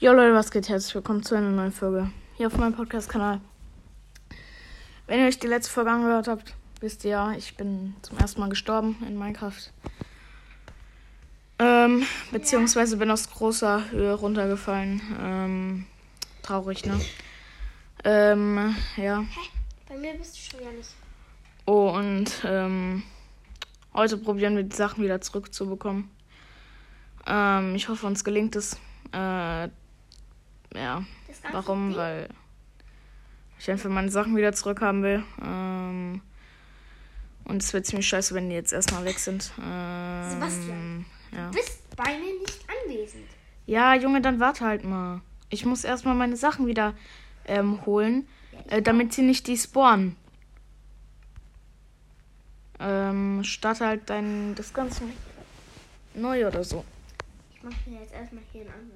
Jo Leute, was geht? Herzlich willkommen zu einer neuen Folge hier auf meinem Podcast-Kanal. Wenn ihr euch die letzte Folge angehört habt, wisst ihr ja, ich bin zum ersten Mal gestorben in Minecraft. Ähm, beziehungsweise bin aus großer Höhe runtergefallen. Ähm, traurig, ne? Ähm, ja. Hä? Bei mir bist du schon ja nicht. Oh, und ähm, heute probieren wir die Sachen wieder zurückzubekommen. Ähm, ich hoffe, uns gelingt es. Äh, ja. Warum? Ding? Weil ich einfach meine Sachen wieder zurückhaben will. Ähm, und es wird ziemlich scheiße, wenn die jetzt erstmal weg sind. Ähm, Sebastian. Ja. Du bist bei mir nicht anwesend. ja, Junge, dann warte halt mal. Ich muss erstmal meine Sachen wieder ähm, holen, äh, damit sie nicht die spawnen. Ähm, starte halt dein das Ganze neu oder so. Ich mache mir jetzt erstmal hier einen anderen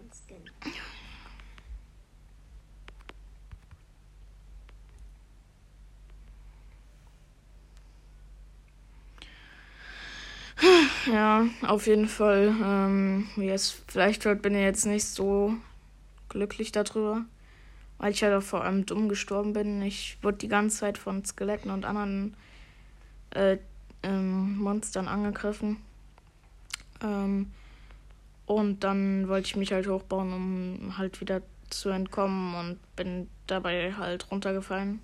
Ja, auf jeden Fall. Ähm, es vielleicht hört, bin ich jetzt nicht so glücklich darüber. Weil ich halt auch vor allem dumm gestorben bin. Ich wurde die ganze Zeit von Skeletten und anderen äh, ähm, Monstern angegriffen. Ähm, und dann wollte ich mich halt hochbauen, um halt wieder zu entkommen und bin dabei halt runtergefallen.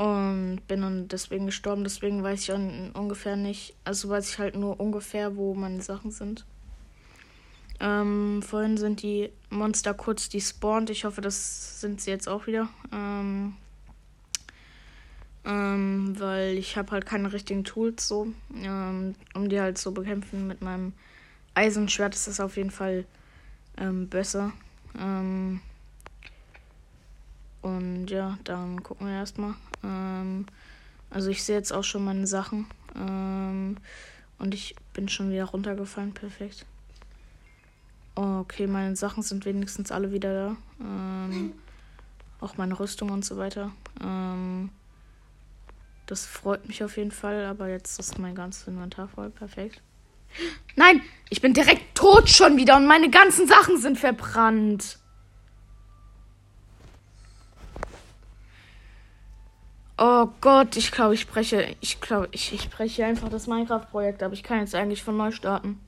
Und bin dann deswegen gestorben. Deswegen weiß ich un ungefähr nicht. Also weiß ich halt nur ungefähr, wo meine Sachen sind. Ähm, vorhin sind die Monster kurz despawned. Ich hoffe, das sind sie jetzt auch wieder. Ähm, ähm, weil ich habe halt keine richtigen Tools so. Ähm, um die halt zu bekämpfen mit meinem Eisenschwert ist das auf jeden Fall ähm, besser. Ähm, und ja, dann gucken wir erstmal. Ähm, also ich sehe jetzt auch schon meine Sachen. Ähm, und ich bin schon wieder runtergefallen. Perfekt. Okay, meine Sachen sind wenigstens alle wieder da. Ähm, auch meine Rüstung und so weiter. Ähm, das freut mich auf jeden Fall, aber jetzt ist mein ganzes Inventar voll. Perfekt. Nein, ich bin direkt tot schon wieder und meine ganzen Sachen sind verbrannt. Oh Gott, ich glaube, ich breche, ich glaube, ich, ich breche einfach das Minecraft-Projekt, aber ich kann jetzt eigentlich von neu starten.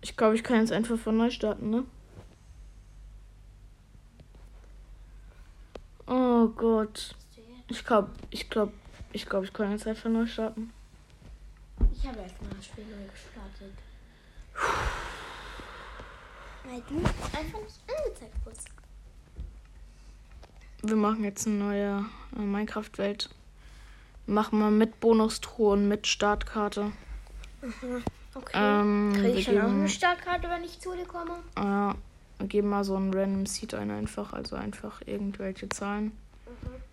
Ich glaube, ich kann jetzt einfach von neu starten, ne? Oh Gott. Ich glaube, ich glaube, ich glaube, ich kann jetzt einfach neu starten. Ich habe erstmal das Spiel neu gestartet. Weil du einfach nicht angezeigt wurdest. Wir machen jetzt eine neue äh, Minecraft-Welt. Machen wir mit Bonustruhe und mit Startkarte. Okay. Ähm, Kriege ich schon auch eine Startkarte, wenn ich zu dir komme? Ja, wir geben mal so einen Random Seed ein einfach, also einfach irgendwelche Zahlen.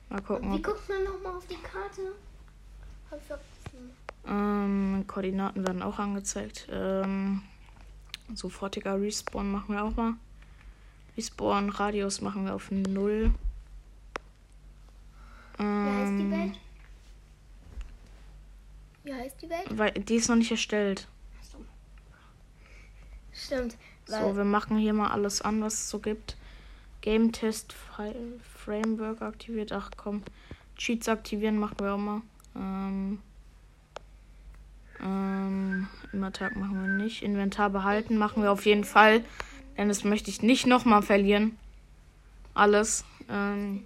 Mal gucken, Wie guckt man nochmal auf die Karte? Hab ich vergessen. ähm, Koordinaten werden auch angezeigt. Ähm, sofortiger Respawn machen wir auch mal. Respawn Radius machen wir auf 0. Wie heißt die Ähm, Welt? Wie heißt die Welt? weil, die ist noch nicht erstellt. Stimmt. Weil So, wir machen hier mal alles an, was es so gibt. Game Test Framework aktiviert. Ach komm. Cheats aktivieren machen wir auch mal. Ähm, ähm, Inventar machen wir nicht. Inventar behalten machen wir auf jeden Fall. Denn das möchte ich nicht nochmal verlieren. Alles. Ähm,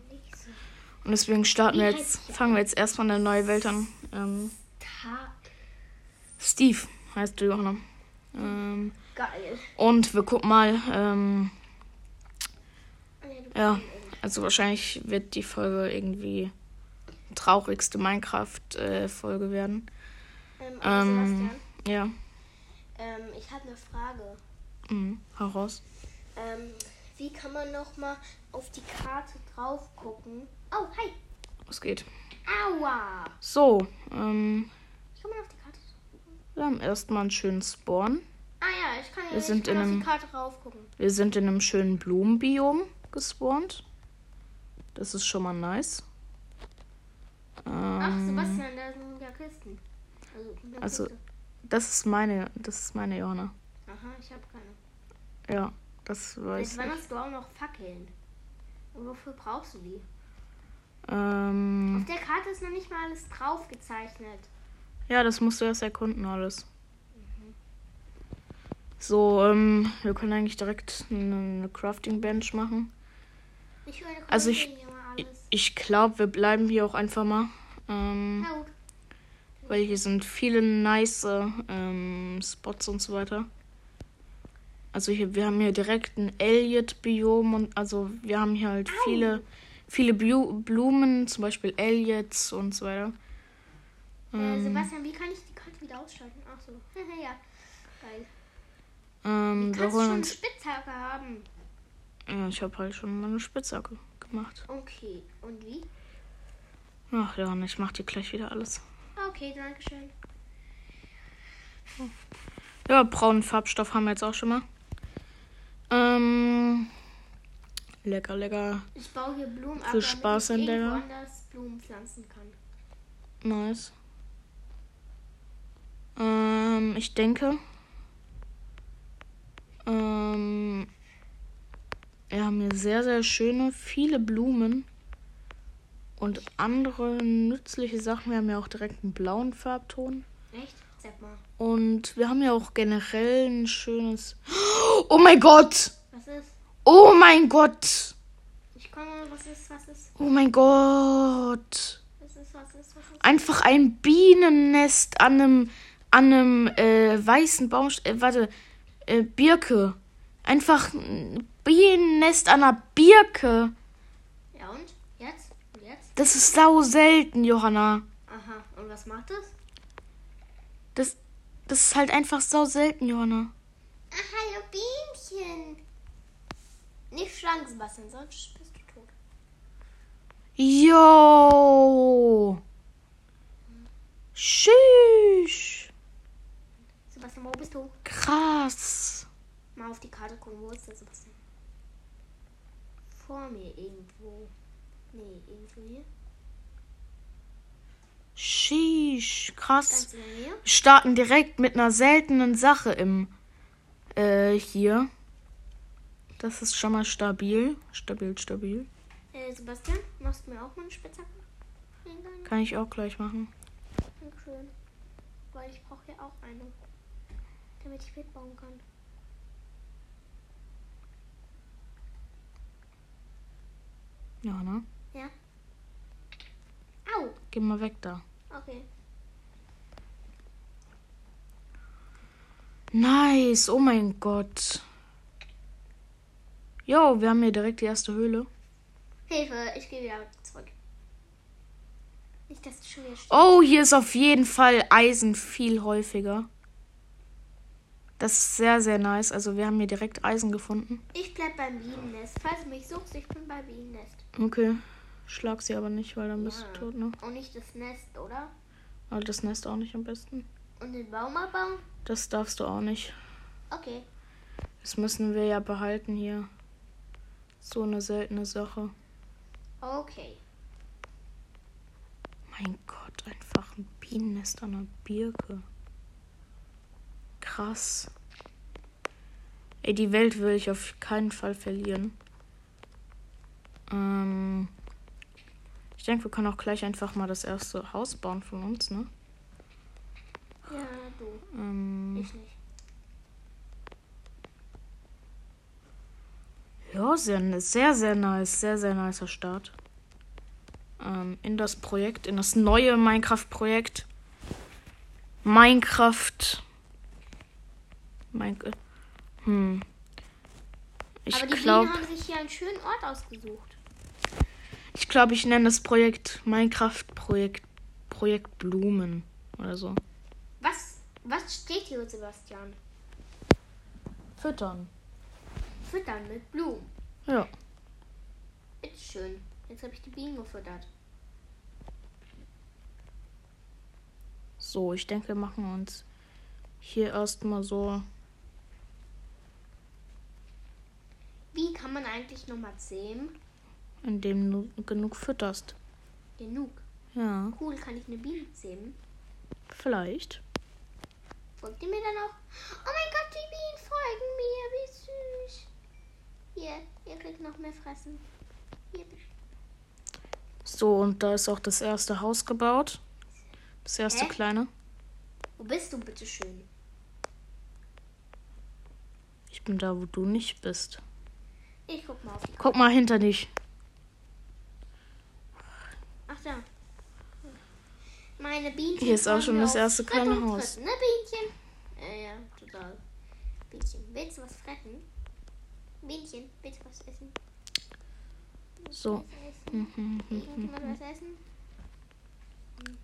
und deswegen starten wir jetzt, fangen wir jetzt erstmal eine neue Welt an. Ähm, Steve heißt du, Johanna. Ähm, geil. und wir gucken mal, ähm, Ah, ja, also wahrscheinlich wird die Folge irgendwie traurigste Minecraft-Folge werden. Ähm, Ähm, Ja, ähm, ich habe eine Frage. mhm. hau raus. Ähm, wie kann man nochmal auf die Karte drauf gucken? Oh, hi. Was geht? Aua. So, ähm, Wie kann auf die Karte wir haben erstmal einen schönen Spawn. Ah ja, ich kann, Wir ich sind kann in auf einem- die Karte drauf gucken. Wir sind in einem schönen Blumenbiom gespawnt. Das ist schon mal nice. Ach, Ähm, Sebastian, da sind ja Kisten. Also, also-. Das ist meine, das ist meine Johanna. Aha, ich habe keine. Ja, das weiß Jetzt ich. wann hast du auch noch Fackeln? Und wofür brauchst du die? Ähm, Auf der Karte ist noch nicht mal alles drauf gezeichnet. ja, das musst du erst erkunden alles. So, ähm, wir können eigentlich direkt eine, eine Crafting Bench machen. Ich Also ich- Ich, glaube, wir bleiben hier auch einfach mal. Ähm, Na gut. weil hier sind viele nice ähm, Spots und so weiter. Also hier, wir haben hier direkt ein Elliot-Biom und also wir haben hier halt viele, viele Bu Blumen, zum Beispiel Elliots und so weiter. Äh, Ähm, Sebastian, wie kann ich die Karte wieder ausschalten? Ach so. ja. Geil. ähm, Kannst wir du schon eine. Spitzhacke haben? Ja, ich habe halt schon meine Spitzhacke gemacht. Okay. Und wie? Ach ja, und ich mach dir gleich wieder alles. Okay, danke schön. Ja, braunen Farbstoff haben wir jetzt auch schon mal. Ähm, lecker, lecker. Ich baue hier Blumen ab, damit Spaß ich in der- irgendwo anders Blumen pflanzen kann. Nice. Ähm, ich denke. Ähm, wir haben hier sehr, sehr schöne, viele Blumen. Und andere nützliche Sachen. Wir haben ja auch direkt einen blauen Farbton. Echt? Sag mal. Und wir haben ja auch generell ein schönes. Oh mein Gott! Oh mein Gott! Ich komme. Was ist? Was ist? Oh mein Gott! Was ist? Was ist? Was ist? einfach ein Bienennest an einem an einem äh, weißen Baum äh, warte äh, Birke einfach ein Bienennest an einer Birke Ja und? Jetzt? Und jetzt? das ist sau selten Johanna Aha. Und was macht das? das das ist halt einfach sau selten Johanna Ah, hallo Bienchen. Nicht schlagen, Sebastian, sonst bist du tot. Jo Tschüss Sebastian, wo bist du? krass Mal auf die Karte gucken. Wo ist der Sebastian? Vor mir irgendwo. Nee, irgendwo hier. Sheesh, krass starten direkt mit einer seltenen Sache im äh, hier. Das ist schon mal stabil. Stabil, stabil. Äh, Sebastian, machst du mir auch mal eine Spitzhacke? Kann ich auch gleich machen. Dankeschön. Weil ich brauche ja auch eine. Damit ich mitbauen kann. Ja, ne? Ja? Au! Geh mal weg da. Okay. Nice. Oh mein Gott. Jo, wir haben hier direkt die erste Höhle. Hilfe, ich gehe wieder zurück. Nicht, dass du schon wieder. Oh, hier ist auf jeden Fall Eisen viel häufiger. Das ist sehr, sehr nice. Also wir haben hier direkt Eisen gefunden. Ich bleib beim Bienennest. Falls du mich suchst, ich bin beim Bienennest. Okay. Schlag sie aber nicht, weil dann bist Ja. du tot, ne? Und nicht das Nest, oder? Aber das Nest auch nicht am besten. Und den Baum abbauen? Das darfst du auch nicht. Okay. Das müssen wir ja behalten hier. So eine seltene Sache. Okay. Mein Gott, einfach ein Bienennest an einer Birke. Krass. Ey, die Welt will ich auf keinen Fall verlieren. Ähm, ich denke, wir können auch gleich einfach mal das erste Haus bauen von uns, ne? Ja, du. Ähm, Ich nicht. Ja, sehr, sehr, sehr nice. Sehr, sehr nicer Start. Ähm, in das Projekt, in das neue Minecraft-Projekt. Minecraft. Mein, hm. Ich Aber die glaube, Bienen haben sich hier einen schönen Ort ausgesucht. ich glaube, ich nenne das Projekt Minecraft-Projekt Projekt Blumen oder so. Was, was steht hier, Sebastian? Füttern. Füttern mit Blumen. Ja. Bitteschön. Jetzt habe ich die Bienen gefüttert. So, ich denke, wir machen uns hier erstmal so. Wie kann man eigentlich nochmal zähmen? indem du genug fütterst. Genug. Ja, Cool, kann ich eine Biene zähmen? vielleicht. Folgt ihr mir dann auch? Oh mein Gott, die Bienen folgen mir. Wie süß. Hier, ihr kriegt noch mehr fressen. Hier. So, und da ist auch das erste Haus gebaut. Das erste Hä? kleine. Wo bist du, bitte schön? Ich bin da, wo du nicht bist. Ich guck mal auf die Guck mal hinter dich. Ach da. Meine Bienchen. Hier ist auch schon das erste kleine Haus. Ne, Bienchen? Äh, ja, total. Bienchen, willst du was fressen? Willst du was essen? So. Was essen? Irgendjemand was essen?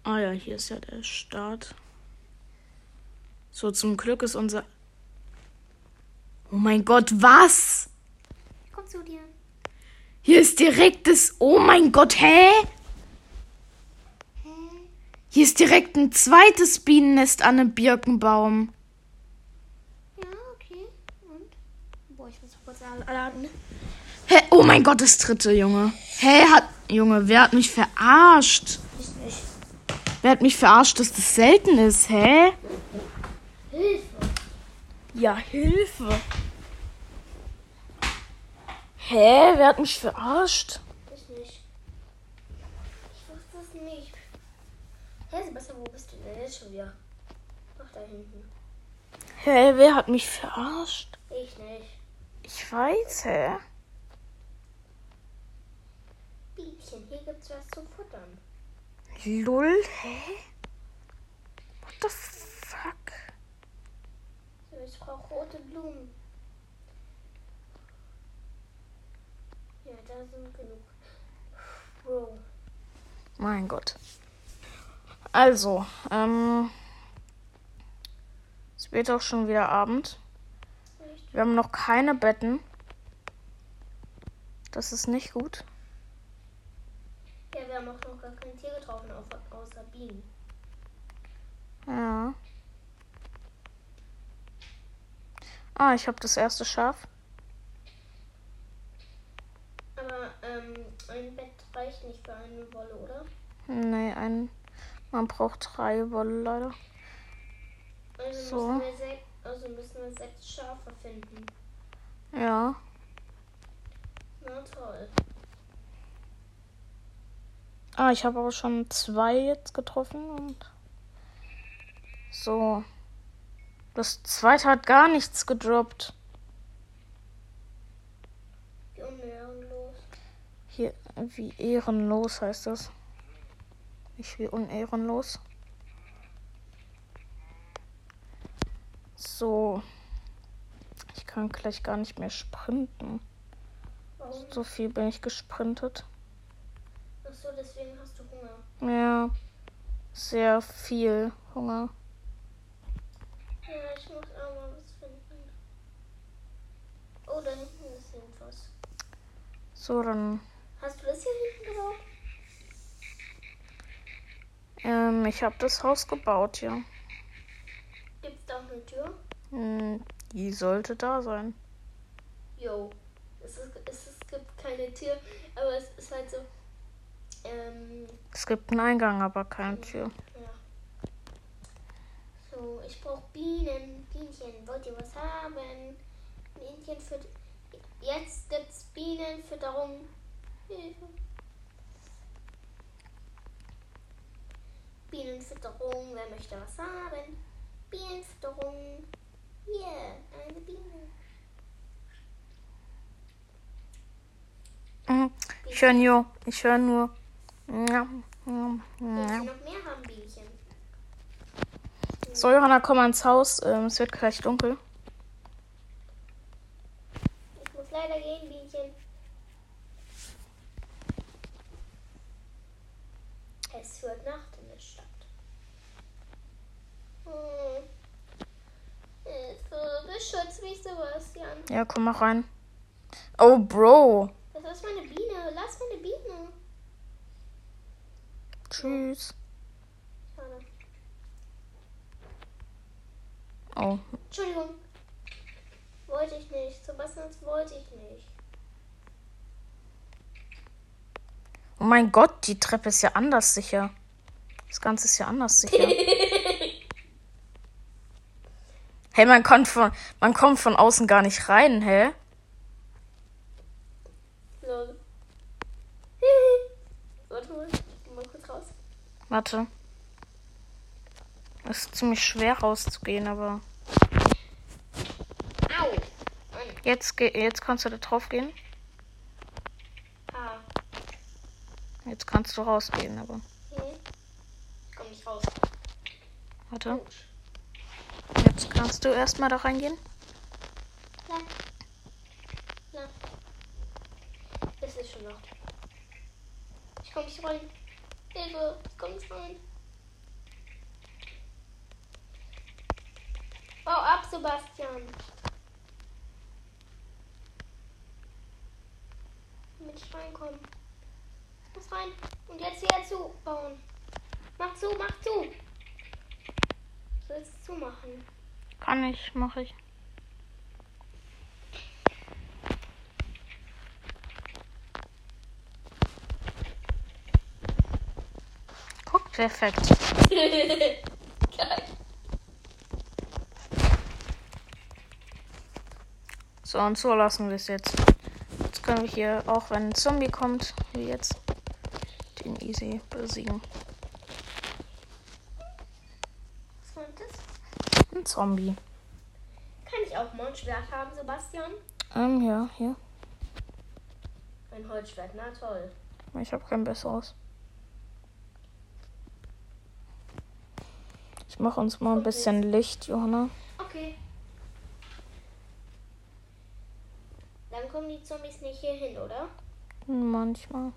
Ah ja, hier ist ja der Start. So, zum Glück ist unser. Oh mein Gott, was? Ich komm zu dir. Hier ist direkt das. Oh mein Gott, hä? Hä? Hier ist direkt ein zweites Bienennest an einem Birkenbaum. Ja, okay. Und? Ne? Hä? Oh mein Gott, das dritte, Junge. Hä, hat. Junge, wer hat mich verarscht? Ich nicht. Wer hat mich verarscht, dass das selten ist, hä? Hilfe. Ja, Hilfe. Hä? Wer hat mich verarscht? Ich nicht. Ich wusste es nicht. Hä, Sebastian, wo bist du denn jetzt schon wieder? Ach, da hinten. Hä, wer hat mich verarscht? Ich nicht. Ich weiß, hä? Bienchen, hier gibt's was zu futtern. Lull, hä? What the fuck? So, ich brauche rote Blumen. Ja, da sind genug. Bro. Mein Gott. Also, ähm. Es wird auch schon wieder Abend. Wir haben noch keine Betten. Das ist nicht gut. Ja, wir haben auch noch gar kein Tier getroffen, au- außer Bienen. Ja. Ah, ich habe das erste Schaf. Aber ähm, ein Bett reicht nicht für eine Wolle, oder? Nee, ein. Man braucht drei Wolle leider. Also, So. müssen, wir sech, also müssen wir sechs Schafe finden. Ja. Na toll. Ah, ich habe aber schon zwei jetzt getroffen und. So. Das zweite hat gar nichts gedroppt. Wie unehrenlos. Hier, wie ehrenlos heißt das. Nicht wie unehrenlos. So. Ich kann gleich gar nicht mehr sprinten. Warum? So viel bin ich gesprintet. Ach so, deswegen hast du Hunger. Ja. Sehr viel Hunger. Ja, ich muss auch mal was finden. Oh, da hinten ist irgendwas. So, dann. Hast du das hier hinten gebaut? Ähm, ich habe das Haus gebaut, ja. Eine Tür? Hm, die sollte da sein. Jo. Es, ist, es, es gibt keine Tür, aber es ist halt so. Ähm, Es gibt einen Eingang, aber keine Tür. ja. So, ich brauche Bienen. Bienchen, wollt ihr was haben? Bienchen für. Jetzt gibt's Bienenfütterung. Hilfe. Bienenfütterung, wer möchte was haben? Bienenfütterung. Hier, eine Biene. Mhm. Ich höre nur. Ich höre nur. Ja, ja, ja. noch mehr haben, Bienchen? So, Johanna, komm mal ins Haus. Ähm, es wird gleich dunkel. Ich muss leider gehen, Bienchen. Es wird Nacht in der Stadt. Hm. Beschütz mich, Sebastian. Ja, komm mal rein. Oh, Bro. Das ist meine Biene. Lass meine Biene. Tschüss. Schade. Oh, Entschuldigung. Wollte ich nicht. Sebastian, das wollte ich nicht. oh mein Gott, die Treppe ist ja anders sicher. Das Ganze ist ja anders sicher. Hey, man kommt von, man kommt von außen gar nicht rein, hä? Lol. Warte mal, ich mal kurz raus. Warte. Es ist ziemlich schwer rauszugehen, aber Au! Jetzt, jetzt kannst du da drauf gehen. Ah. Jetzt kannst du rausgehen, aber Hm. Ich komm nicht raus. warte. Autsch. Jetzt kannst du erstmal da reingehen. Na. Na. Es ist schon noch. Ich komm nicht rein. Hilfe, ich komm nicht rein. Bau ab, Sebastian. Damit ich reinkomme. Ich muss rein. Und jetzt wieder zubauen. Mach zu, mach zu. Zumachen? Kann ich, mache ich. Guck, perfekt. Geil. So, und so lassen wir es jetzt. Jetzt können wir hier, auch wenn ein Zombie kommt, wie jetzt, den easy besiegen. Was war das? Ein Zombie. Kann ich auch mal ein Schwert haben, Sebastian? Ähm, ja, hier. Ein Holzschwert, na toll. Ich habe kein besseres. Ich mache uns mal ein bisschen Licht, Johanna. Okay. Dann kommen die Zombies nicht hier hin, oder? Manchmal.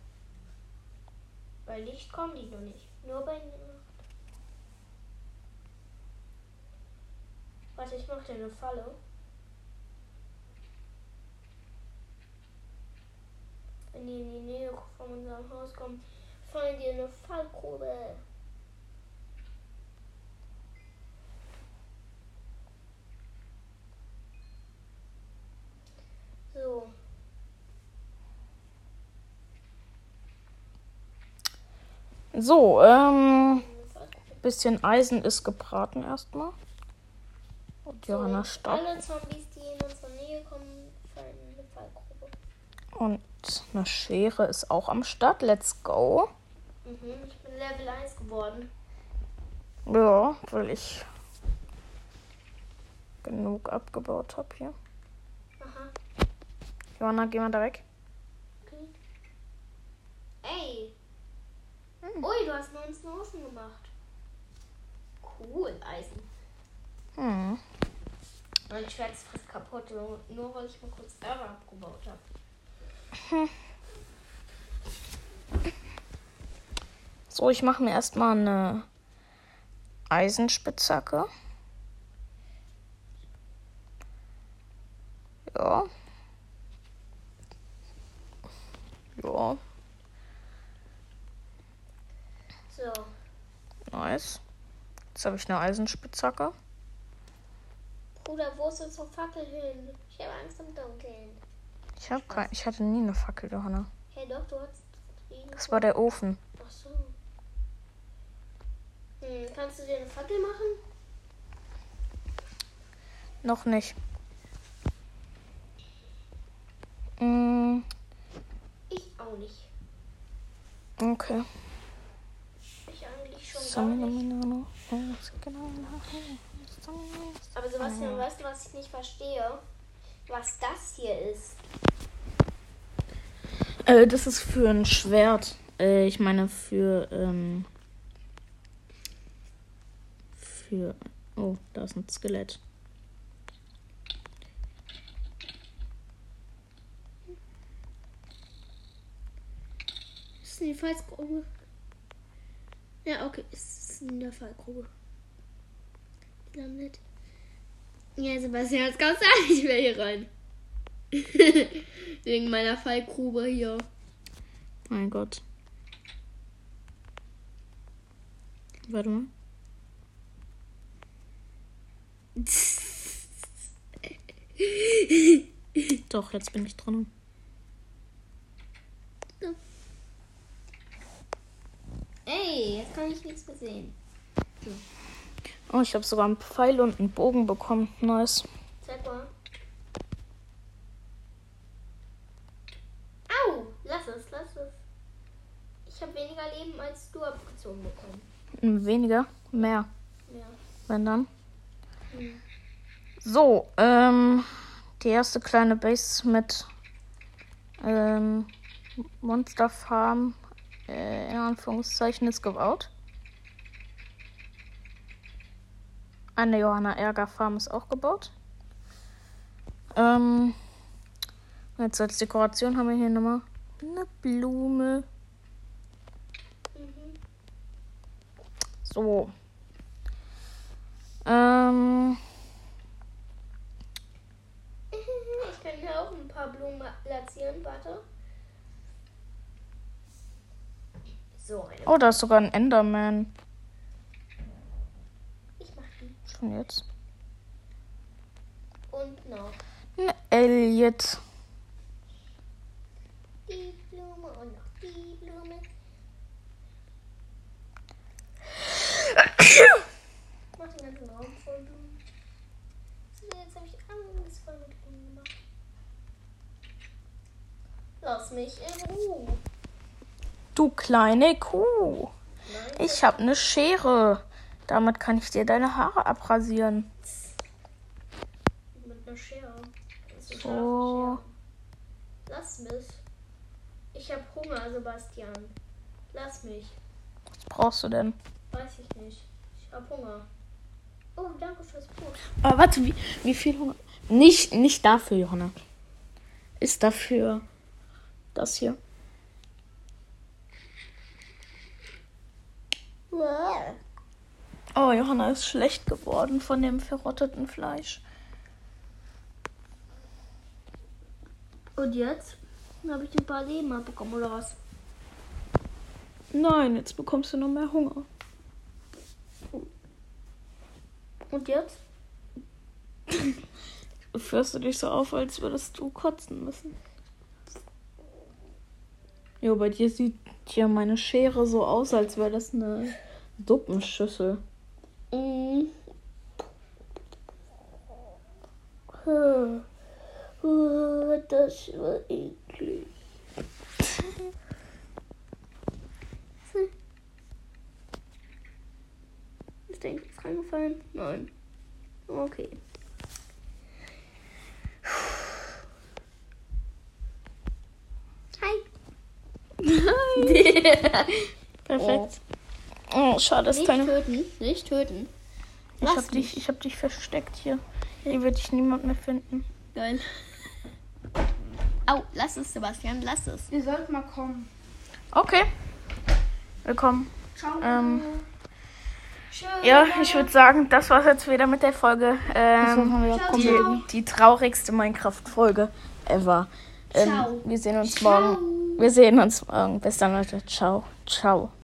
Bei Licht kommen die noch nicht. Nur bei Warte, ich mache dir eine Falle. Wenn die in die Nähe von unserem Haus kommen, fallen dir eine Fallgrube. So. So, ähm, bisschen Eisen ist gebraten erstmal. Und Johanna stoppt. Alle Zombies, die in unsere Nähe kommen, fallen in eine Fallgrube. Und eine Schere ist auch am Start. Let's go. Mhm, ich bin Level 1 geworden. Ja, weil ich genug abgebaut habe hier. Aha. Johanna, geh mal da weg. Okay. Ey. Hm. Ui, du hast 19 Ofen gemacht. Cool, Eisen. Hm. Mein Schwert ist fast kaputt, nur, nur weil ich mal kurz Ärger abgebaut habe. So, ich mache mir erstmal eine Eisenspitzhacke. Ja. Ja, So. nice. Jetzt habe ich eine Eisenspitzhacke. Bruder, wo ist unsere Fackel hin? Ich habe Angst im Dunkeln. Ich habe kein, ich hatte nie eine Fackel, Johanna. Hey, doch, du hast. irgendwo- Das war der Ofen. Ach so. Hm, kannst du dir eine Fackel machen? Noch nicht. Mm, Ich auch nicht. okay. Ich eigentlich schon gar Sonne, nicht. Milano. Genau. Aber Sebastian, weißt du, was ich nicht verstehe? Was das hier ist? Äh, das ist für ein Schwert. Äh, ich meine für, ähm, für, oh, da ist ein Skelett. Ist es in die Fallgrube? Ja, okay, ist in der Fallgrube. Gelandet. Ja, Sebastian, jetzt kommst du nicht mehr hier rein. Wegen meiner Fallgrube hier. Mein Gott. Warte mal. Doch, jetzt bin ich dran. Ey, jetzt kann ich nichts mehr sehen. Oh, ich habe sogar einen Pfeil und einen Bogen bekommen. Nice. Zeig mal. Au! Lass es, lass es. Ich habe weniger Leben als du abgezogen bekommen. Hm, Weniger, mehr, Ja. wenn dann. Hm. So, ähm, die erste kleine Base mit ähm, Monsterfarm äh, in Anführungszeichen ist gebaut. Eine Johanna Ärger Farm ist auch gebaut. Ähm, jetzt als Dekoration haben wir hier nochmal eine Blume. Mhm. So. Ähm, Ich kann hier auch ein paar Blumen platzieren, warte. So, eine. oh, da ist sogar ein Enderman. Ich. Schon jetzt. Und noch Ein Elliot. die Blume und noch die Blume. Mach den ganzen Raum voll Blumen. Jetzt habe ich alles voll mit Blumen gemacht. Lass mich in Ruhe. Du kleine Kuh. Nein, Ich habe eine Schere. Damit kann ich dir deine Haare abrasieren. mit einer Schere. So. Lass mich. Ich habe Hunger, Sebastian. Lass mich. Was brauchst du denn? Weiß ich nicht. Ich habe Hunger. Oh, danke fürs Brot. Aber warte, wie, wie viel Hunger? Nicht, nicht dafür, Johanna. Ist dafür das hier. Oh, Johanna ist schlecht geworden von dem verrotteten Fleisch. Und jetzt? Habe ich ein paar Leben abbekommen oder was? Nein, jetzt bekommst du noch mehr Hunger. Und jetzt? Führst du dich so auf, als würdest du kotzen müssen. Jo, bei dir sieht hier meine Schere so aus, als wäre das eine Suppenschüssel. Mm. Hm. Oh, Das war eklig. Ist da irgendwas reingefallen? Nein. Okay. Hi. Perfekt. Oh, schade, dass Nicht deine. töten. Nicht töten. Ich hab, dich, ich hab dich versteckt hier. Hier wird dich niemand mehr finden. Geil. Au, lass es, Sebastian, lass es. Ihr sollt mal kommen. Okay. Willkommen. Ciao. Ähm, ja, ich würde sagen, das war's jetzt wieder mit der Folge. Ähm, die, die traurigste Minecraft-Folge ever. Ähm, Ciao. wir sehen uns morgen. Wir sehen uns morgen. Bis dann, Leute. Ciao. Ciao.